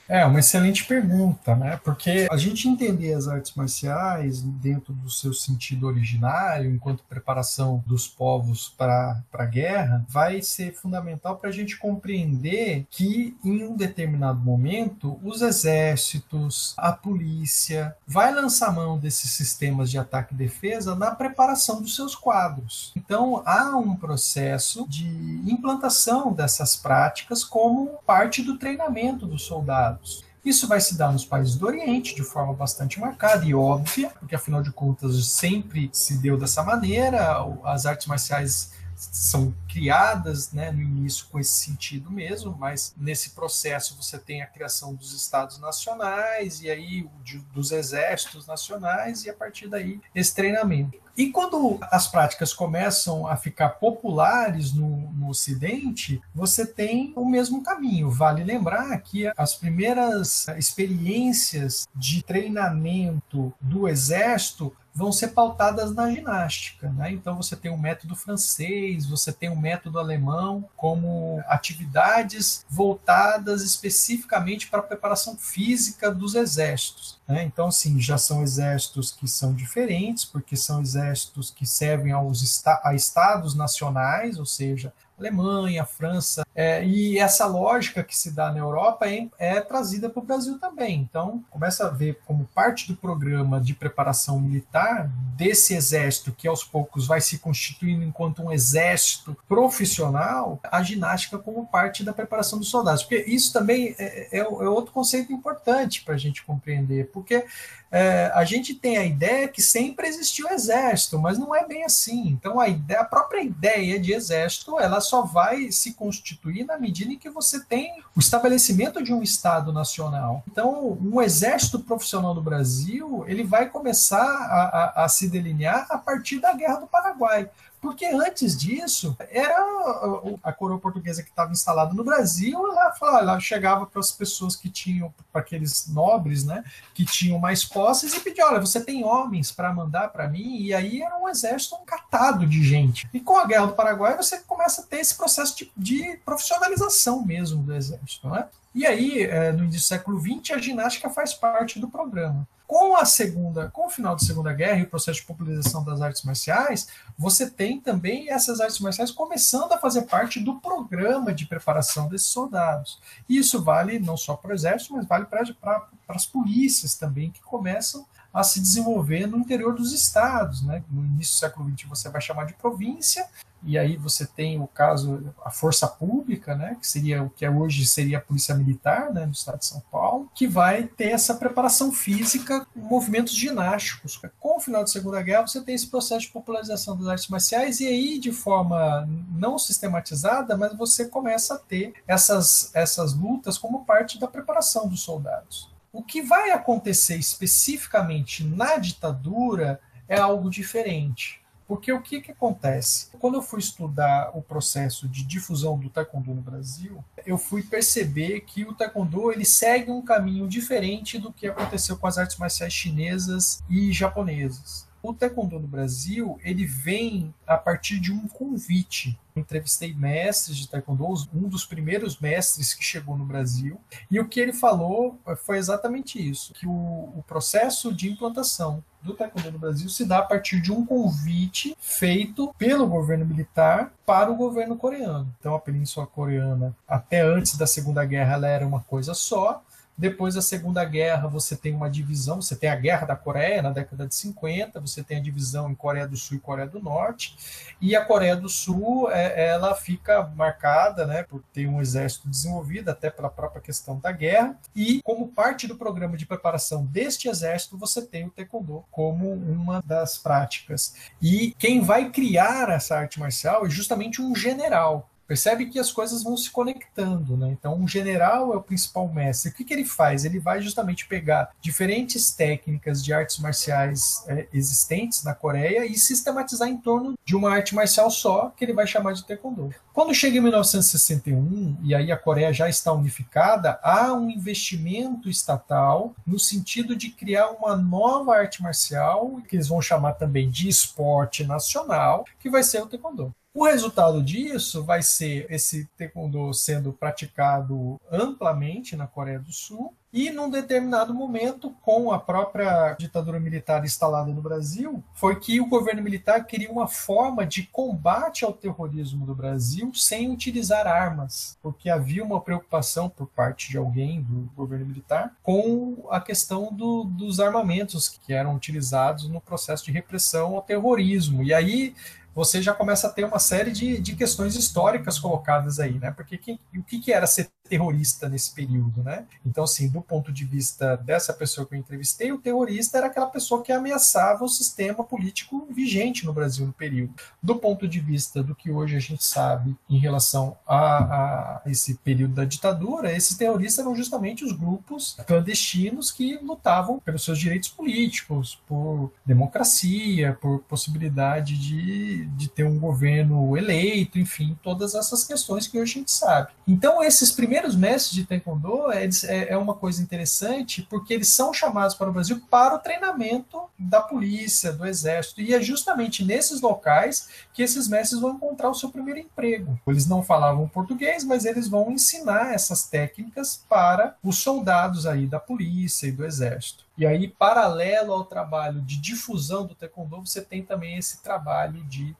É, uma excelente pergunta, né? Porque a gente entender as artes marciais dentro do seu sentido originário, enquanto preparação dos povos para a guerra, vai ser fundamental para a gente compreender que, em um determinado momento, os exércitos, a polícia, vai lançar mão desses sistemas de ataque e defesa na preparação dos seus quadros. Então, há um processo de implantação dessas práticas como parte do treinamento dos soldados. Isso vai se dar nos países do Oriente de forma bastante marcada e óbvia, porque afinal de contas sempre se deu dessa maneira. As artes marciais são criadas né, no início com esse sentido mesmo, mas nesse processo você tem a criação dos estados nacionais e aí de, dos exércitos nacionais e a partir daí esse treinamento. E quando as práticas começam a ficar populares no, no Ocidente, você tem o mesmo caminho. Vale lembrar que as primeiras experiências de treinamento do exército vão ser pautadas na ginástica. Né? Então você tem o método francês, você tem o método alemão como atividades voltadas especificamente para a preparação física dos exércitos. Né? Então, assim, já são exércitos que são diferentes, porque são exércitos que servem aos a estados nacionais, ou seja, Alemanha, França, É, e essa lógica que se dá na Europa é, é trazida para o Brasil também. Então, começa a ver como parte do programa de preparação militar desse exército que aos poucos vai se constituindo enquanto um exército profissional, a ginástica como parte da preparação dos soldados. Porque isso também é, é, é outro conceito importante para a gente compreender, porque é, a gente tem a ideia que sempre existiu exército, mas não é bem assim. Então a, ideia, a própria ideia de exército ela só vai se constituir na medida em que você tem o estabelecimento de um Estado nacional. Então um exército profissional do Brasil ele vai começar a, a, a se delinear a partir da Guerra do Paraguai. Porque antes disso, era a coroa portuguesa que estava instalada no Brasil, ela, ela chegava para as pessoas que tinham, para aqueles nobres, né, que tinham mais posses e pedia: olha, você tem homens para mandar para mim? E aí era um exército encatado de gente. E com a Guerra do Paraguai, você começa a ter esse processo de, de profissionalização mesmo do exército. Né? E aí, é, no início do século XX, a ginástica faz parte do programa. Com a segunda, com o final da Segunda Guerra e o processo de popularização das artes marciais, você tem também essas artes marciais começando a fazer parte do programa de preparação desses soldados. E isso vale não só para o exército, mas vale para as polícias também, que começam a se desenvolver no interior dos estados. Né? No início do século XX você vai chamar de província, e aí você tem o caso, a força pública, né, que seria o que é hoje seria a polícia militar, né, no estado de São Paulo, que vai ter essa preparação física com movimentos ginásticos. Com o final da Segunda Guerra, você tem esse processo de popularização das artes marciais, e aí, de forma não sistematizada, mas você começa a ter essas, essas lutas como parte da preparação dos soldados. O que vai acontecer especificamente na ditadura é algo diferente porque o que, que acontece? Quando eu fui estudar o processo de difusão do taekwondo no Brasil, eu fui perceber que o taekwondo ele segue um caminho diferente do que aconteceu com as artes marciais chinesas e japonesas. O taekwondo no Brasil, ele vem a partir de um convite. Entrevistei mestres de taekwondo, um dos primeiros mestres que chegou no Brasil, e o que ele falou foi exatamente isso, que o, o processo de implantação do taekwondo no Brasil se dá a partir de um convite feito pelo governo militar para o governo coreano. Então a Península Coreana, até antes da Segunda Guerra, ela era uma coisa só, depois da Segunda Guerra, você tem uma divisão, você tem a Guerra da Coreia na década de 50, você tem a divisão em Coreia do Sul e Coreia do Norte, e a Coreia do Sul, é, ela fica marcada né, por ter um exército desenvolvido, até pela própria questão da guerra, e como parte do programa de preparação deste exército, você tem o Taekwondo como uma das práticas. E quem vai criar essa arte marcial é justamente um general, percebe que as coisas vão se conectando, né? Então, um general é o principal mestre. O que, que ele faz? Ele vai justamente pegar diferentes técnicas de artes marciais é, existentes na Coreia e sistematizar em torno de uma arte marcial só, que ele vai chamar de Taekwondo. Quando chega em 1961, e aí a Coreia já está unificada, há um investimento estatal no sentido de criar uma nova arte marcial, que eles vão chamar também de esporte nacional, que vai ser o Taekwondo. O resultado disso vai ser esse taekwondo sendo praticado amplamente na Coreia do Sul e num determinado momento, com a própria ditadura militar instalada no Brasil, foi que o governo militar queria uma forma de combate ao terrorismo do Brasil sem utilizar armas, porque havia uma preocupação por parte de alguém do governo militar com a questão do, dos armamentos que eram utilizados no processo de repressão ao terrorismo. E aí você já começa a ter uma série de, de questões históricas colocadas aí, né? Porque quem, o que, que era ser terrorista nesse período, né? Então, assim, do ponto de vista dessa pessoa que eu entrevistei, o terrorista era aquela pessoa que ameaçava o sistema político vigente no Brasil no período. Do ponto de vista do que hoje a gente sabe em relação a, a esse período da ditadura, esses terroristas eram justamente os grupos clandestinos que lutavam pelos seus direitos políticos, por democracia, por possibilidade de, de ter um governo eleito, enfim, todas essas questões que hoje a gente sabe. Então, esses primeiros primeiros mestres de Taekwondo é, é, uma coisa interessante porque eles são chamados para o Brasil para o treinamento da polícia, do exército. E é justamente nesses locais que esses mestres vão encontrar o seu primeiro emprego. Eles não falavam português, mas eles vão ensinar essas técnicas para os soldados aí da polícia e do exército. E aí, paralelo ao trabalho de difusão do Taekwondo, você tem também esse trabalho de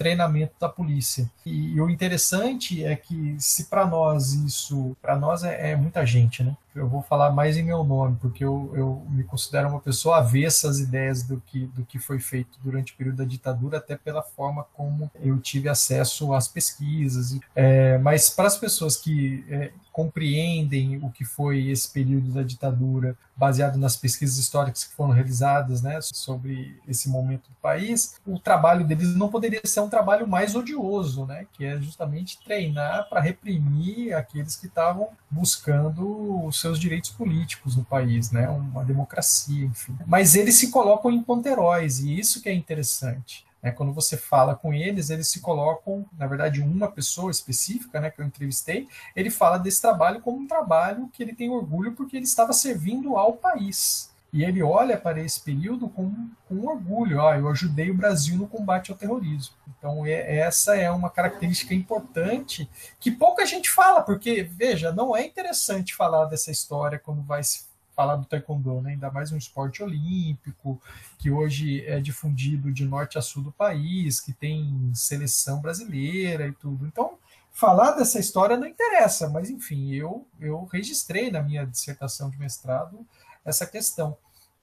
treinamento da polícia. E, e o interessante é que se para nós isso, para nós é, é, muita gente, né? Eu vou falar mais em meu nome, porque eu, eu me considero uma pessoa avessa às ideias do que, do que foi feito durante o período da ditadura, até pela forma como eu tive acesso às pesquisas. É, mas para as pessoas que é, compreendem o que foi esse período da ditadura, baseado nas pesquisas históricas que foram realizadas né, sobre esse momento do país, o trabalho deles não poderia ser um trabalho mais odioso, né, que é justamente treinar para reprimir aqueles que estavam buscando seus direitos políticos no país, né, uma democracia, enfim. Mas eles se colocam em ponteróis, e isso que é interessante. Né? Quando você fala com eles, eles se colocam, na verdade, uma pessoa específica né, que eu entrevistei, ele fala desse trabalho como um trabalho que ele tem orgulho porque ele estava servindo ao país. E ele olha para esse período com, com orgulho. Ah, eu ajudei o Brasil no combate ao terrorismo. Então, é, essa é uma característica importante que pouca gente fala, porque, veja, não é interessante falar dessa história quando vai se falar do taekwondo, né? ainda mais um esporte olímpico, que hoje é difundido de norte a sul do país, que tem seleção brasileira e tudo. Então, falar dessa história não interessa, mas enfim, eu, eu registrei na minha dissertação de mestrado essa questão,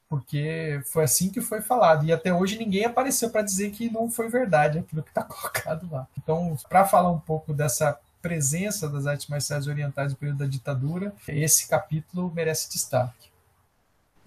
porque foi assim que foi falado, e até hoje ninguém apareceu para dizer que não foi verdade aquilo que está colocado lá. Então, para falar um pouco dessa presença das artes marciais orientais no período da ditadura, esse capítulo merece destaque.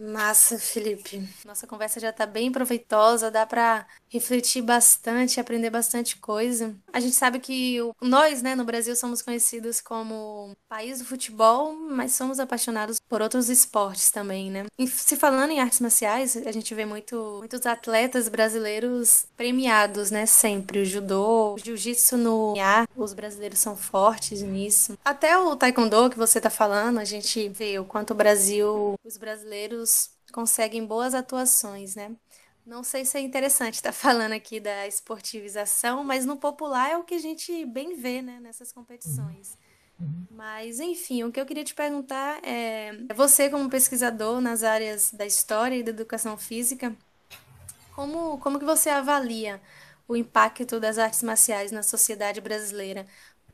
Massa, Felipe. Nossa conversa já está bem proveitosa, dá para refletir bastante, aprender bastante coisa. A gente sabe que o, nós, né, no Brasil somos conhecidos como país do futebol, mas somos apaixonados por outros esportes também, né? E se falando em artes marciais, a gente vê muito, muitos atletas brasileiros premiados, né, sempre. O judô, o jiu-jitsu no ar, os brasileiros são fortes nisso. Até o taekwondo que você está falando, a gente vê o quanto o Brasil, os brasileiros conseguem boas atuações, né? Não sei se é interessante estar falando aqui da esportivização, mas no popular é o que a gente bem vê, né, nessas competições. Mas, enfim, o que eu queria te perguntar é: você, como pesquisador nas áreas da história e da educação física, como, como que você avalia o impacto das artes marciais na sociedade brasileira?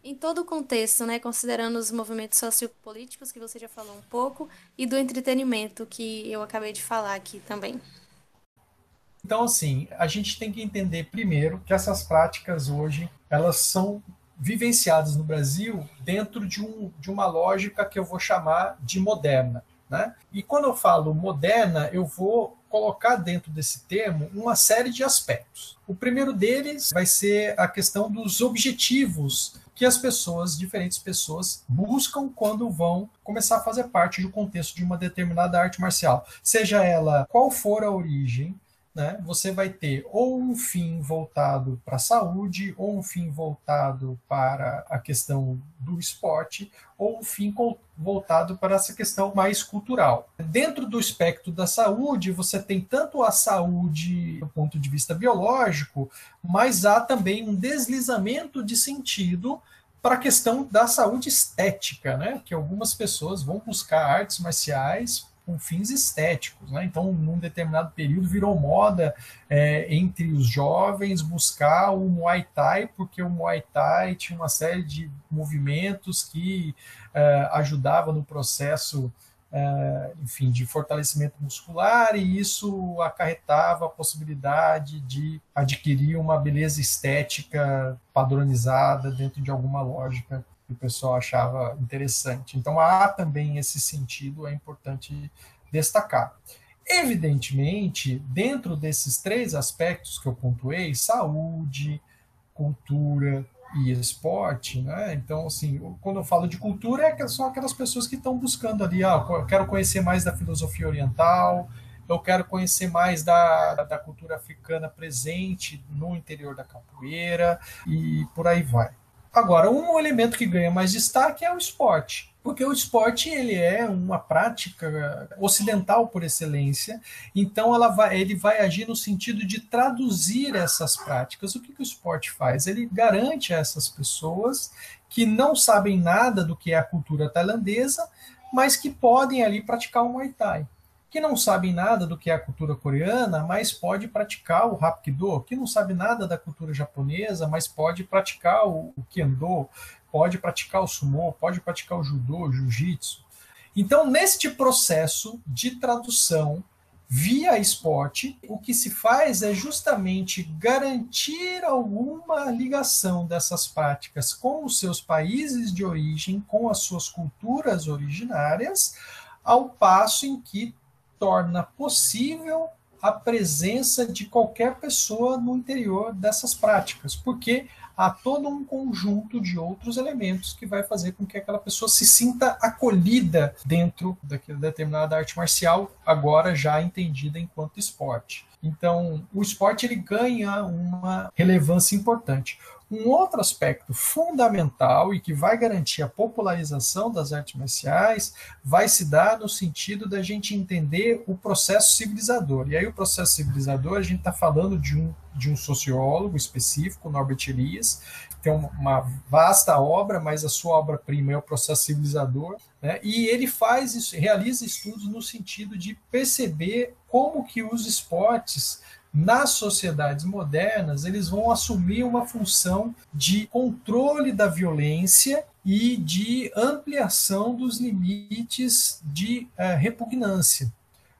Em todo o contexto, né, considerando os movimentos sociopolíticos que você já falou um pouco e do entretenimento que eu acabei de falar aqui também. Então, assim, a gente tem que entender primeiro que essas práticas hoje elas são vivenciadas no Brasil dentro de, um, de uma lógica que eu vou chamar de moderna. Né? E quando eu falo moderna, eu vou colocar dentro desse termo uma série de aspectos. O primeiro deles vai ser a questão dos objetivos que as pessoas, diferentes pessoas, buscam quando vão começar a fazer parte do contexto de uma determinada arte marcial. Seja ela qual for a origem, né, você vai ter ou um fim voltado para a saúde, ou um fim voltado para a questão do esporte, ou um fim voltado para essa questão mais cultural. Dentro do espectro da saúde, você tem tanto a saúde do ponto de vista biológico, mas há também um deslizamento de sentido para a questão da saúde estética, né? Que algumas pessoas vão buscar artes marciais com fins estéticos. Né? Então, num determinado período, virou moda é, entre os jovens buscar o Muay Thai, porque o Muay Thai tinha uma série de movimentos que é, ajudavam no processo. É, enfim, de fortalecimento muscular, e isso acarretava a possibilidade de adquirir uma beleza estética padronizada dentro de alguma lógica que o pessoal achava interessante. Então há também esse sentido, é importante destacar. Evidentemente, dentro desses três aspectos que eu pontuei, saúde, cultura e esporte, né? Então, assim, quando eu falo de cultura, é são aquelas pessoas que estão buscando ali, ah, eu quero conhecer mais da filosofia oriental, eu quero conhecer mais da, da cultura africana presente no interior da capoeira e por aí vai. Agora, um elemento que ganha mais destaque é o esporte, porque o esporte ele é uma prática ocidental por excelência, então ela vai, ele vai agir no sentido de traduzir essas práticas. O que, que o esporte faz? Ele garante a essas pessoas que não sabem nada do que é a cultura tailandesa, mas que podem ali praticar o Muay Thai que não sabem nada do que é a cultura coreana, mas pode praticar o Hapkido, que não sabe nada da cultura japonesa, mas pode praticar o, o Kendo, pode praticar o Sumo, pode praticar o Judô, Jiu-Jitsu. Então, neste processo de tradução via esporte, o que se faz é justamente garantir alguma ligação dessas práticas com os seus países de origem, com as suas culturas originárias, ao passo em que torna possível a presença de qualquer pessoa no interior dessas práticas, porque há todo um conjunto de outros elementos que vai fazer com que aquela pessoa se sinta acolhida dentro daquela determinada arte marcial, agora já entendida enquanto esporte. Então, o esporte ele ganha uma relevância importante. Um outro aspecto fundamental e que vai garantir a popularização das artes marciais vai se dar no sentido da gente entender o processo civilizador. E aí, o processo civilizador, a gente está falando de um, de um sociólogo específico, Norbert Elias, que tem uma vasta obra, mas a sua obra-prima é o processo civilizador, né? e ele faz isso, realiza estudos no sentido de perceber como que os esportes nas sociedades modernas, eles vão assumir uma função de controle da violência e de ampliação dos limites de uh, repugnância.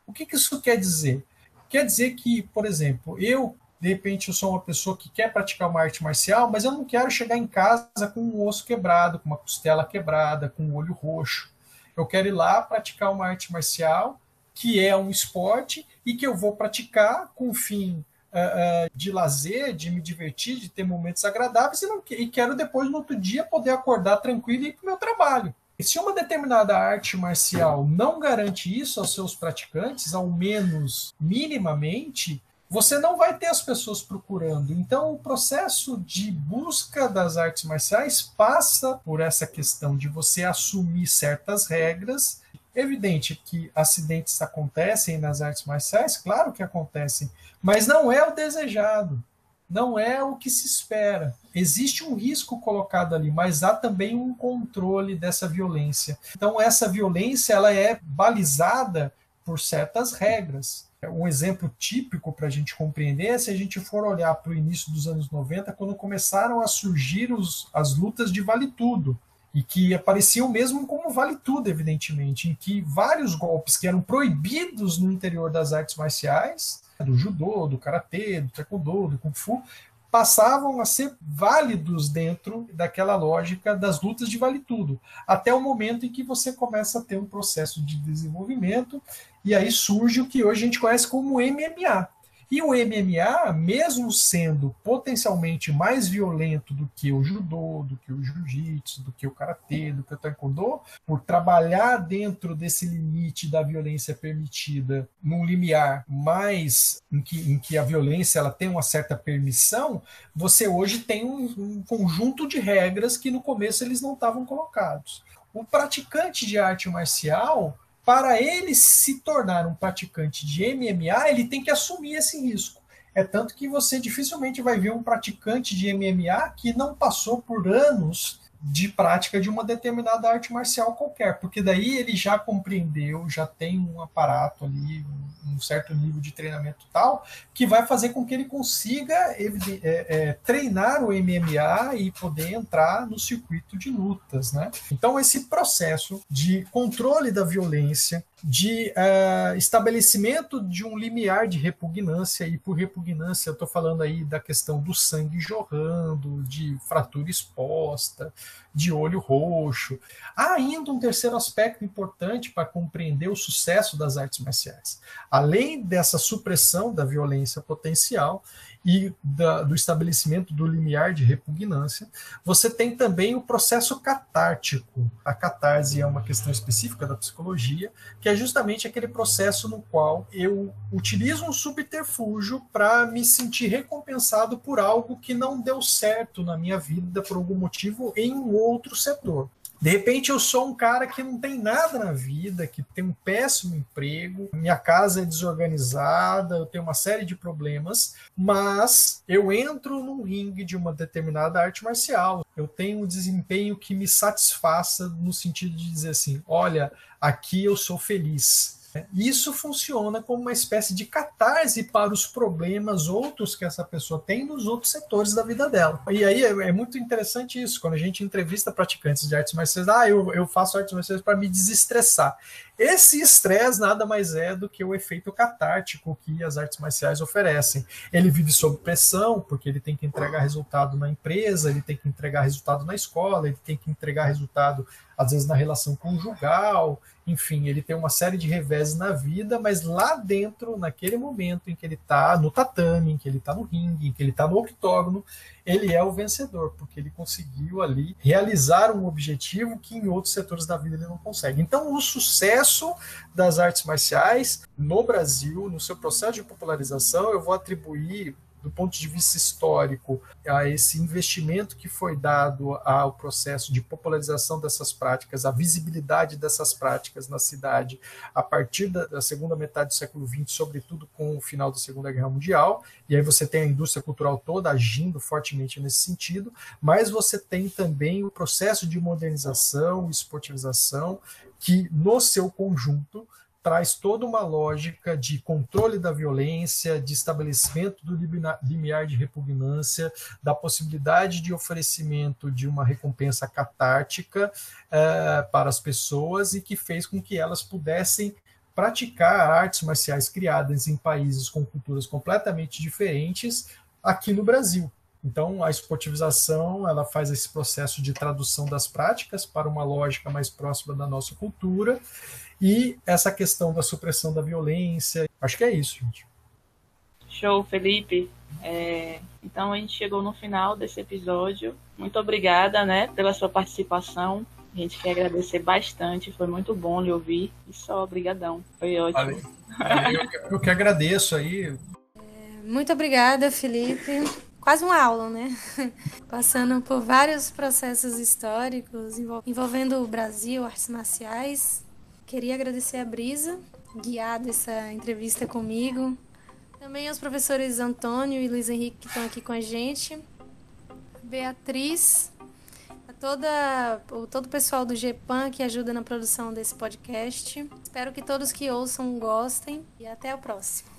O que, que isso quer dizer? Quer dizer que, por exemplo, eu de repente eu sou uma pessoa que quer praticar uma arte marcial, mas eu não quero chegar em casa com um osso quebrado, com uma costela quebrada, com um olho roxo. Eu quero ir lá praticar uma arte marcial que é um esporte e que eu vou praticar com o fim uh, uh, de lazer, de me divertir, de ter momentos agradáveis e, não, e quero depois, no outro dia, poder acordar tranquilo e ir para o meu trabalho. E se uma determinada arte marcial não garante isso aos seus praticantes, ao menos minimamente, você não vai ter as pessoas procurando. Então, o processo de busca das artes marciais passa por essa questão de você assumir certas regras Evidente que acidentes acontecem nas artes marciais, claro que acontecem, mas não é o desejado, não é o que se espera. Existe um risco colocado ali, mas há também um controle dessa violência. Então essa violência ela é balizada por certas regras. Um exemplo típico para a gente compreender é se a gente for olhar para o início dos anos 90, quando começaram a surgir os, as lutas de vale tudo e que apareciam mesmo como vale tudo, evidentemente, em que vários golpes que eram proibidos no interior das artes marciais, do judô, do karatê, do taekwondo, do kung fu, passavam a ser válidos dentro daquela lógica das lutas de vale tudo, até o momento em que você começa a ter um processo de desenvolvimento e aí surge o que hoje a gente conhece como MMA, e o MMA, mesmo sendo potencialmente mais violento do que o judô, do que o jiu-jitsu, do que o karatê, do que o taekwondo, por trabalhar dentro desse limite da violência permitida, num limiar mais em que, em que a violência ela tem uma certa permissão, você hoje tem um, um conjunto de regras que no começo eles não estavam colocados. O praticante de arte marcial para ele se tornar um praticante de MMA, ele tem que assumir esse risco. É tanto que você dificilmente vai ver um praticante de MMA que não passou por anos de prática de uma determinada arte marcial qualquer, porque daí ele já compreendeu, já tem um aparato ali, um certo nível de treinamento tal, que vai fazer com que ele consiga é, é, treinar o MMA e poder entrar no circuito de lutas, né? Então esse processo de controle da violência, de uh, estabelecimento de um limiar de repugnância, e por repugnância eu estou falando aí da questão do sangue jorrando, de fratura exposta, de olho roxo. Há ainda um terceiro aspecto importante para compreender o sucesso das artes marciais. Além dessa supressão da violência potencial, e da, do estabelecimento do limiar de repugnância, você tem também o processo catártico. A catarse é uma questão específica da psicologia, que é justamente aquele processo no qual eu utilizo um subterfúgio para me sentir recompensado por algo que não deu certo na minha vida por algum motivo em um outro setor. De repente eu sou um cara que não tem nada na vida, que tem um péssimo emprego, minha casa é desorganizada, eu tenho uma série de problemas, mas eu entro num ringue de uma determinada arte marcial. Eu tenho um desempenho que me satisfaça no sentido de dizer assim: olha, aqui eu sou feliz Isso funciona como uma espécie de catarse para os problemas outros que essa pessoa tem nos outros setores da vida dela. E aí é, é muito interessante isso, quando a gente entrevista praticantes de artes marciais, ah, eu, eu faço artes marciais para me desestressar. Esse estresse nada mais é do que o efeito catártico que as artes marciais oferecem. Ele vive sob pressão, porque ele tem que entregar resultado na empresa, ele tem que entregar resultado na escola, ele tem que entregar resultado, às vezes, na relação conjugal, enfim, ele tem uma série de reveses na vida, mas lá dentro, naquele momento em que ele está no tatame, em que ele está no ringue, em que ele está no octógono, ele é o vencedor, porque ele conseguiu ali realizar um objetivo que em outros setores da vida ele não consegue. Então, o sucesso das artes marciais no Brasil, no seu processo de popularização, eu vou atribuir do ponto de vista histórico, a esse investimento que foi dado ao processo de popularização dessas práticas, a visibilidade dessas práticas na cidade a partir da, da segunda metade do século XX, sobretudo com o final da Segunda Guerra Mundial, e aí você tem a indústria cultural toda agindo fortemente nesse sentido, mas você tem também o processo de modernização, esportivização, que no seu conjunto traz toda uma lógica de controle da violência, de estabelecimento do limiar de repugnância, da possibilidade de oferecimento de uma recompensa catártica eh, para as pessoas e que fez com que elas pudessem praticar artes marciais criadas em países com culturas completamente diferentes aqui no Brasil. Então, a esportivização ela faz esse processo de tradução das práticas para uma lógica mais próxima da nossa cultura e essa questão da supressão da violência. Acho que é isso, gente. Show, Felipe. É, então a gente chegou no final desse episódio. Muito obrigada, né, pela sua participação. A gente quer agradecer bastante, foi muito bom lhe ouvir. E só obrigadão, foi ótimo. Eu, eu que agradeço aí. Muito obrigada, Felipe. Quase uma aula, né? Passando por vários processos históricos envolvendo o Brasil, artes marciais, Queria agradecer a Brisa, guiado essa entrevista comigo. Também aos professores Antônio e Luiz Henrique que estão aqui com a gente. Beatriz, a toda, todo o pessoal do GEPAN que ajuda na produção desse podcast. Espero que todos que ouçam gostem e até o próximo.